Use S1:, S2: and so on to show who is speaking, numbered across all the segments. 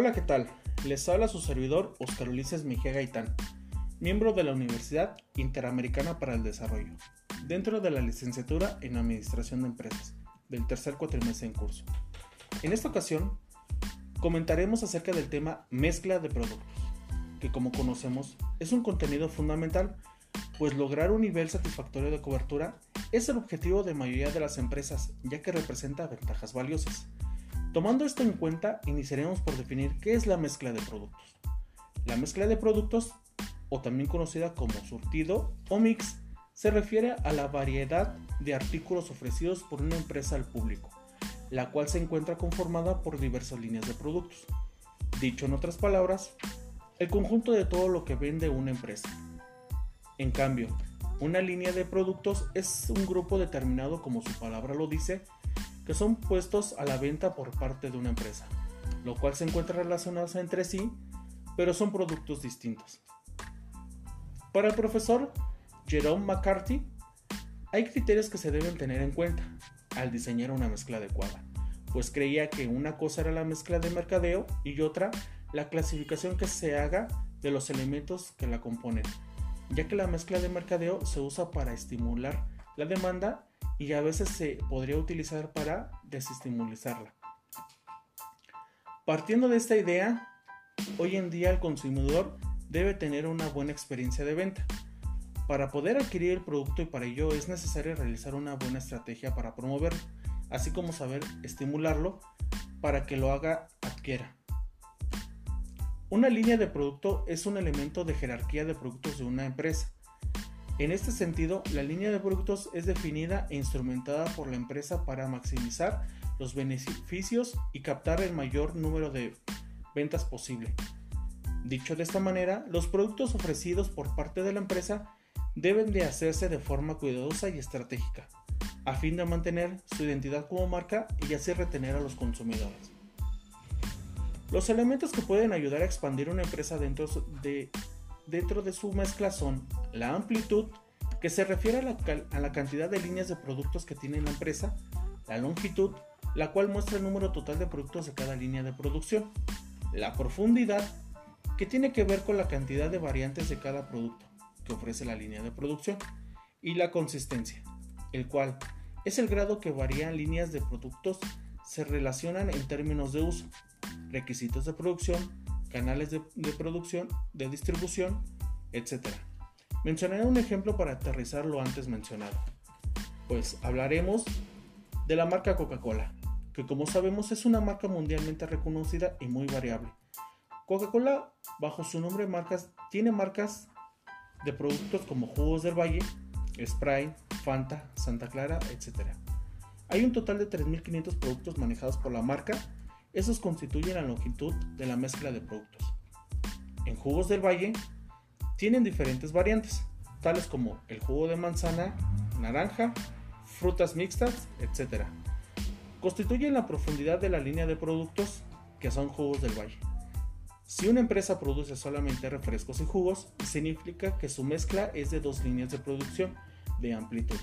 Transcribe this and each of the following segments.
S1: Hola, ¿qué tal? Les habla su servidor Oscar Ulises Mejía Gaitán, miembro de la Universidad Interamericana para el Desarrollo, dentro de la licenciatura en Administración de Empresas, del tercer cuatrimestre en curso. En esta ocasión, comentaremos acerca del tema mezcla de productos, que como conocemos es un contenido fundamental, pues lograr un nivel satisfactorio de cobertura es el objetivo de mayoría de las empresas, ya que representa ventajas valiosas. Tomando esto en cuenta, iniciaremos por definir qué es la mezcla de productos. La mezcla de productos, o también conocida como surtido o mix, se refiere a la variedad de artículos ofrecidos por una empresa al público, la cual se encuentra conformada por diversas líneas de productos. Dicho en otras palabras, el conjunto de todo lo que vende una empresa. En cambio, una línea de productos es un grupo determinado, como su palabra lo dice, que son puestos a la venta por parte de una empresa, lo cual se encuentra relacionados entre sí, pero son productos distintos. Para el profesor Jerome McCarthy, hay criterios que se deben tener en cuenta al diseñar una mezcla adecuada, pues creía que una cosa era la mezcla de mercadeo y otra la clasificación que se haga de los elementos que la componen, ya que la mezcla de mercadeo se usa para estimular la demanda y a veces se podría utilizar para desestimulizarla. Partiendo de esta idea, hoy en día el consumidor debe tener una buena experiencia de venta. Para poder adquirir el producto y para ello es necesario realizar una buena estrategia para promoverlo, así como saber estimularlo para que lo haga adquiera. Una línea de producto es un elemento de jerarquía de productos de una empresa en este sentido, la línea de productos es definida e instrumentada por la empresa para maximizar los beneficios y captar el mayor número de ventas posible. Dicho de esta manera, los productos ofrecidos por parte de la empresa deben de hacerse de forma cuidadosa y estratégica, a fin de mantener su identidad como marca y así retener a los consumidores. Los elementos que pueden ayudar a expandir una empresa dentro de dentro de su mezcla son la amplitud, que se refiere a la, cantidad de líneas de productos que tiene la empresa, la longitud, la cual muestra el número total de productos de cada línea de producción, la profundidad, que tiene que ver con la cantidad de variantes de cada producto que ofrece la línea de producción, y la consistencia, el cual es el grado que varían líneas de productos se relacionan en términos de uso, requisitos de producción, canales de, producción, de distribución, etc. Mencionaré un ejemplo para aterrizar lo antes mencionado. Pues hablaremos de la marca Coca-Cola, que como sabemos es una marca mundialmente reconocida y muy variable. Coca-Cola, bajo su nombre de marcas, tiene marcas de productos como jugos del valle, Sprite, Fanta, Santa Clara, etc. Hay un total de 3.500 productos manejados por la marca esos constituyen la longitud de la mezcla de productos. En jugos del valle tienen diferentes variantes, tales como el jugo de manzana, naranja, frutas mixtas, etc. Constituyen la profundidad de la línea de productos que son jugos del valle. Si una empresa produce solamente refrescos y jugos, significa que su mezcla es de dos líneas de producción de amplitud.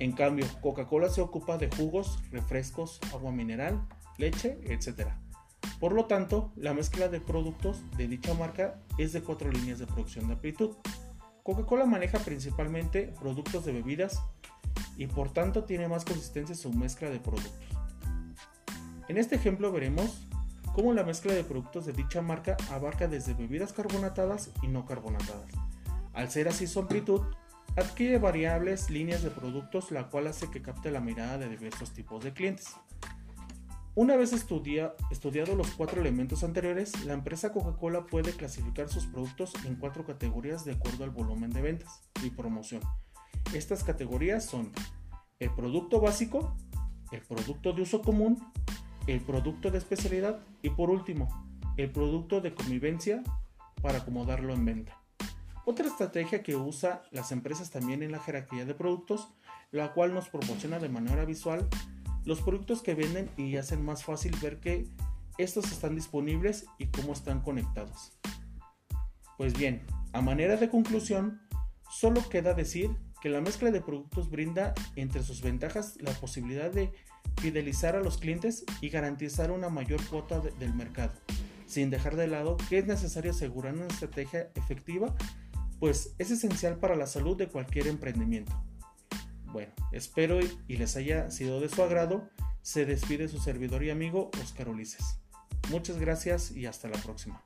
S1: En cambio, Coca-Cola se ocupa de jugos, refrescos, agua mineral, leche, etc. Por lo tanto, la mezcla de productos de dicha marca es de cuatro líneas de producción de amplitud. Coca-Cola maneja principalmente productos de bebidas y por tanto tiene más consistencia su mezcla de productos. En este ejemplo veremos cómo la mezcla de productos de dicha marca abarca desde bebidas carbonatadas y no carbonatadas. Al ser así su amplitud, adquiere variables líneas de productos la cual hace que capte la mirada de diversos tipos de clientes. Una vez estudia, estudiado los cuatro elementos anteriores, la empresa Coca-Cola puede clasificar sus productos en cuatro categorías de acuerdo al volumen de ventas y promoción. Estas categorías son el producto básico, el producto de uso común, el producto de especialidad y por último, el producto de convivencia para acomodarlo en venta. Otra estrategia que usa las empresas también en la jerarquía de productos, la cual nos proporciona de manera visual los productos que venden y hacen más fácil ver que estos están disponibles y cómo están conectados. Pues bien, a manera de conclusión, solo queda decir que la mezcla de productos brinda entre sus ventajas la posibilidad de fidelizar a los clientes y garantizar una mayor cuota del mercado, sin dejar de lado que es necesario asegurar una estrategia efectiva, pues es esencial para la salud de cualquier emprendimiento. Bueno, espero y les haya sido de su agrado. Se despide su servidor y amigo Oscar Ulises. Muchas gracias y hasta la próxima.